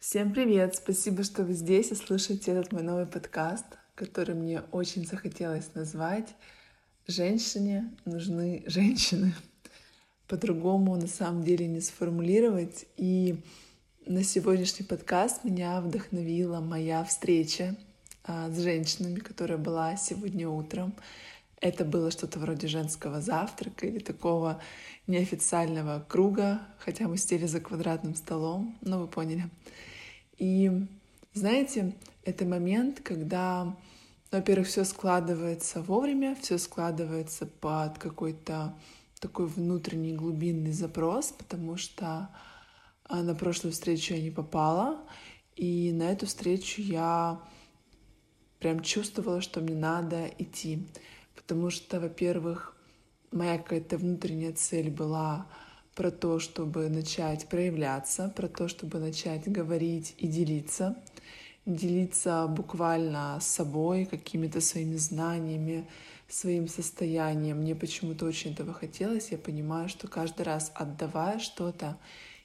Всем привет! Спасибо, что вы здесь и слушаете этот мой новый подкаст, который мне очень захотелось назвать «Женщине нужны женщины». По-другому на самом деле не сформулировать. И на сегодняшний подкаст меня вдохновила моя встреча а, с женщинами, которая была сегодня утром. Это было что-то вроде женского завтрака или такого неофициального круга, хотя мы сидели за квадратным столом, но вы поняли. И знаете, это момент, когда, во-первых, все складывается вовремя, все складывается под какой-то такой внутренний глубинный запрос, потому что а, на прошлую встречу я не попала, и на эту встречу я прям чувствовала, что мне надо идти, потому что, во-первых, моя какая-то внутренняя цель была про то, чтобы начать проявляться, про то, чтобы начать говорить и делиться, делиться буквально собой, какими-то своими знаниями, своим состоянием. Мне почему-то очень этого хотелось. Я понимаю, что каждый раз отдавая что-то,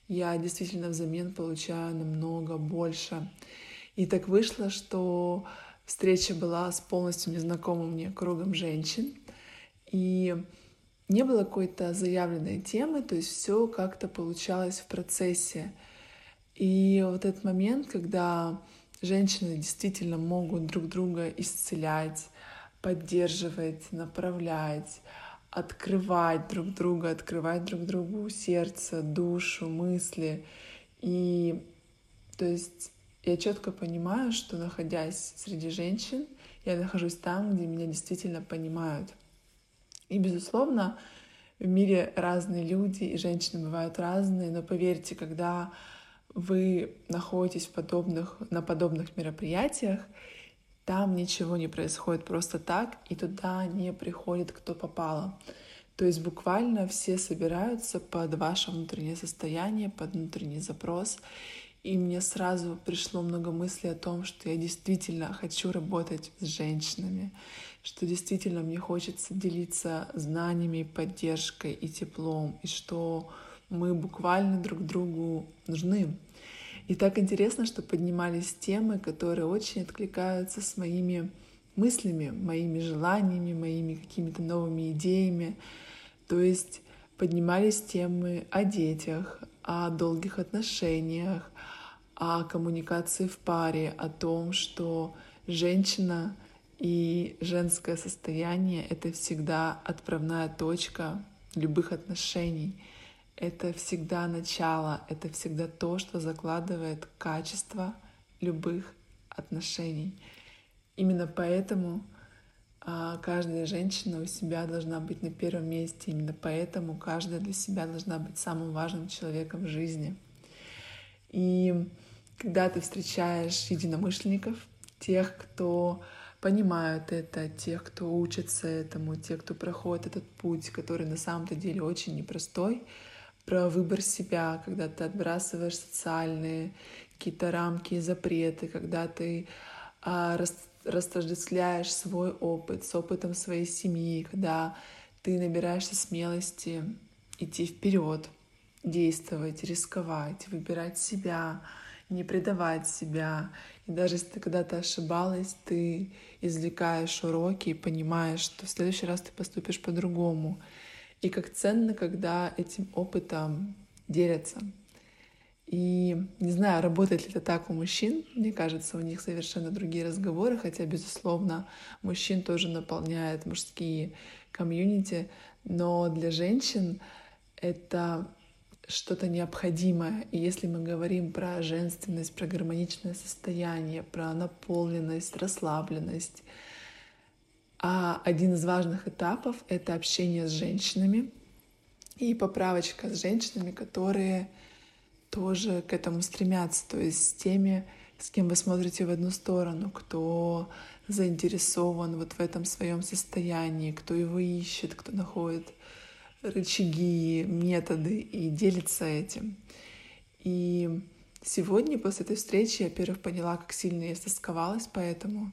я действительно взамен получаю намного больше. И так вышло, что встреча была с полностью незнакомым мне кругом женщин. И не было какой-то заявленной темы, то есть все как-то получалось в процессе. И вот этот момент, когда женщины действительно могут друг друга исцелять, поддерживать, направлять, открывать друг друга, открывать друг другу сердце, душу, мысли. И то есть я четко понимаю, что находясь среди женщин, я нахожусь там, где меня действительно понимают — и, безусловно, в мире разные люди, и женщины бывают разные, но поверьте, когда вы находитесь в подобных, на подобных мероприятиях, там ничего не происходит просто так, и туда не приходит кто попало. То есть буквально все собираются под ваше внутреннее состояние, под внутренний запрос. И мне сразу пришло много мыслей о том, что я действительно хочу работать с женщинами, что действительно мне хочется делиться знаниями, поддержкой и теплом, и что мы буквально друг другу нужны. И так интересно, что поднимались темы, которые очень откликаются с моими мыслями, моими желаниями, моими какими-то новыми идеями. То есть поднимались темы о детях, о долгих отношениях, о коммуникации в паре, о том, что женщина и женское состояние — это всегда отправная точка любых отношений. Это всегда начало, это всегда то, что закладывает качество любых отношений. Именно поэтому а, каждая женщина у себя должна быть на первом месте. Именно поэтому каждая для себя должна быть самым важным человеком в жизни. И когда ты встречаешь единомышленников, тех, кто понимают это, тех, кто учится этому, тех, кто проходит этот путь, который на самом-то деле очень непростой, про выбор себя, когда ты отбрасываешь социальные какие-то рамки и запреты, когда ты а, рас, растождествляешь свой опыт с опытом своей семьи, когда ты набираешься смелости идти вперед, действовать, рисковать, выбирать себя, не предавать себя. И даже если ты когда-то ошибалась, ты извлекаешь уроки и понимаешь, что в следующий раз ты поступишь по-другому. И как ценно, когда этим опытом делятся. И не знаю, работает ли это так у мужчин. Мне кажется, у них совершенно другие разговоры, хотя, безусловно, мужчин тоже наполняет мужские комьюнити. Но для женщин это что-то необходимое. И если мы говорим про женственность, про гармоничное состояние, про наполненность, расслабленность, а один из важных этапов — это общение с женщинами и поправочка с женщинами, которые тоже к этому стремятся, то есть с теми, с кем вы смотрите в одну сторону, кто заинтересован вот в этом своем состоянии, кто его ищет, кто находит рычаги, методы и делится этим. И сегодня после этой встречи я, во-первых, поняла, как сильно я стосковалась поэтому,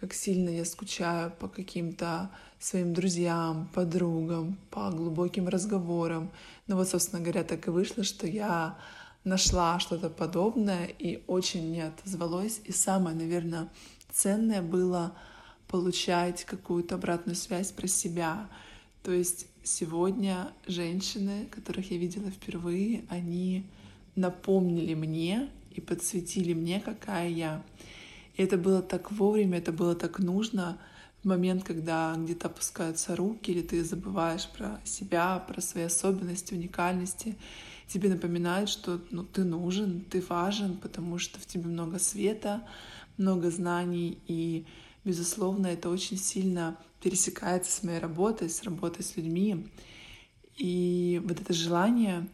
как сильно я скучаю по каким-то своим друзьям, подругам, по глубоким разговорам. Ну вот, собственно говоря, так и вышло, что я нашла что-то подобное и очень мне отозвалось. И самое, наверное, ценное было получать какую-то обратную связь про себя. То есть сегодня женщины, которых я видела впервые, они напомнили мне и подсветили мне, какая я. И это было так вовремя, это было так нужно в момент, когда где-то опускаются руки, или ты забываешь про себя, про свои особенности, уникальности. Тебе напоминают, что ну, ты нужен, ты важен, потому что в тебе много света, много знаний, и, безусловно, это очень сильно пересекается с моей работой, с работой с людьми. И вот это желание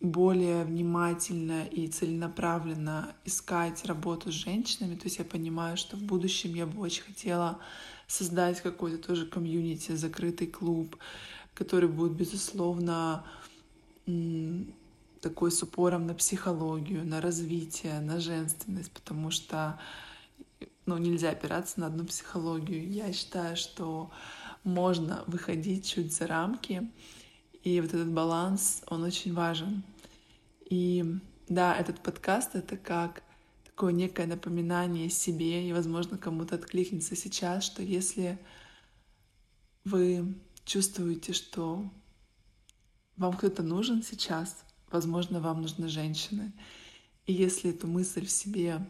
более внимательно и целенаправленно искать работу с женщинами. То есть я понимаю, что в будущем я бы очень хотела создать какой-то тоже комьюнити, закрытый клуб, который будет, безусловно, такой с упором на психологию, на развитие, на женственность, потому что ну, нельзя опираться на одну психологию. Я считаю, что можно выходить чуть за рамки, и вот этот баланс, он очень важен. И да, этот подкаст — это как такое некое напоминание себе, и, возможно, кому-то откликнется сейчас, что если вы чувствуете, что вам кто-то нужен сейчас, возможно, вам нужны женщины. И если эту мысль в себе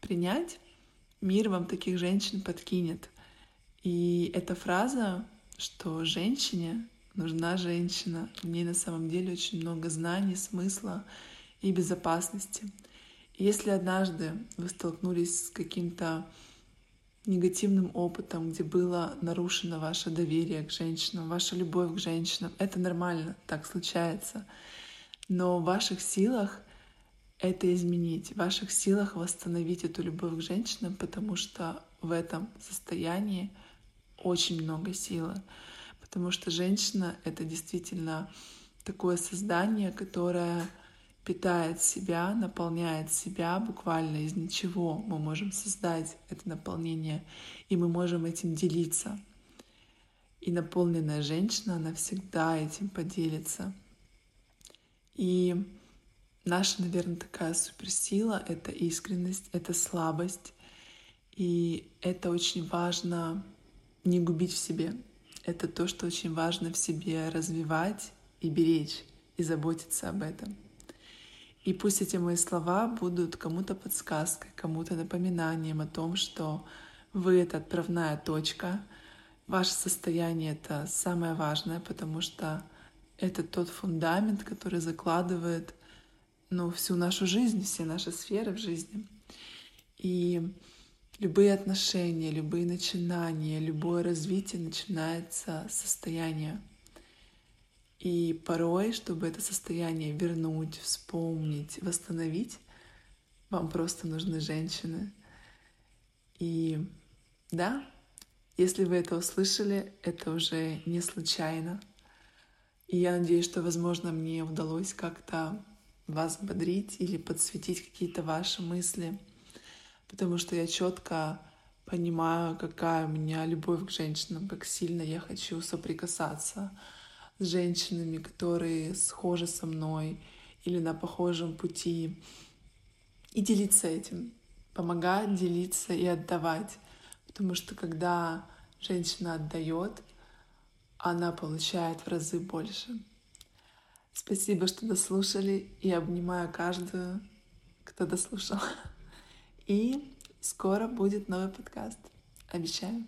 принять, мир вам таких женщин подкинет. И эта фраза, что женщине нужна женщина, в ней на самом деле очень много знаний, смысла и безопасности. И если однажды вы столкнулись с каким-то негативным опытом, где было нарушено ваше доверие к женщинам, ваша любовь к женщинам, это нормально, так случается. Но в ваших силах это изменить, в ваших силах восстановить эту любовь к женщинам, потому что в этом состоянии очень много силы. Потому что женщина — это действительно такое создание, которое питает себя, наполняет себя буквально из ничего. Мы можем создать это наполнение, и мы можем этим делиться. И наполненная женщина, она всегда этим поделится. И наша, наверное, такая суперсила — это искренность, это слабость. И это очень важно не губить в себе. Это то, что очень важно в себе развивать и беречь, и заботиться об этом. И пусть эти мои слова будут кому-то подсказкой, кому-то напоминанием о том, что вы — это отправная точка, ваше состояние — это самое важное, потому что это тот фундамент, который закладывает ну, всю нашу жизнь, все наши сферы в жизни. И любые отношения, любые начинания, любое развитие начинается с состояния. И порой, чтобы это состояние вернуть, вспомнить, восстановить, вам просто нужны женщины. И да, если вы это услышали, это уже не случайно. И я надеюсь, что, возможно, мне удалось как-то вас бодрить или подсветить какие-то ваши мысли, потому что я четко понимаю, какая у меня любовь к женщинам, как сильно я хочу соприкасаться с женщинами, которые схожи со мной или на похожем пути, и делиться этим, помогать делиться и отдавать, потому что когда женщина отдает, она получает в разы больше. Спасибо, что дослушали, и обнимаю каждую, кто дослушал. И скоро будет новый подкаст. Обещаю.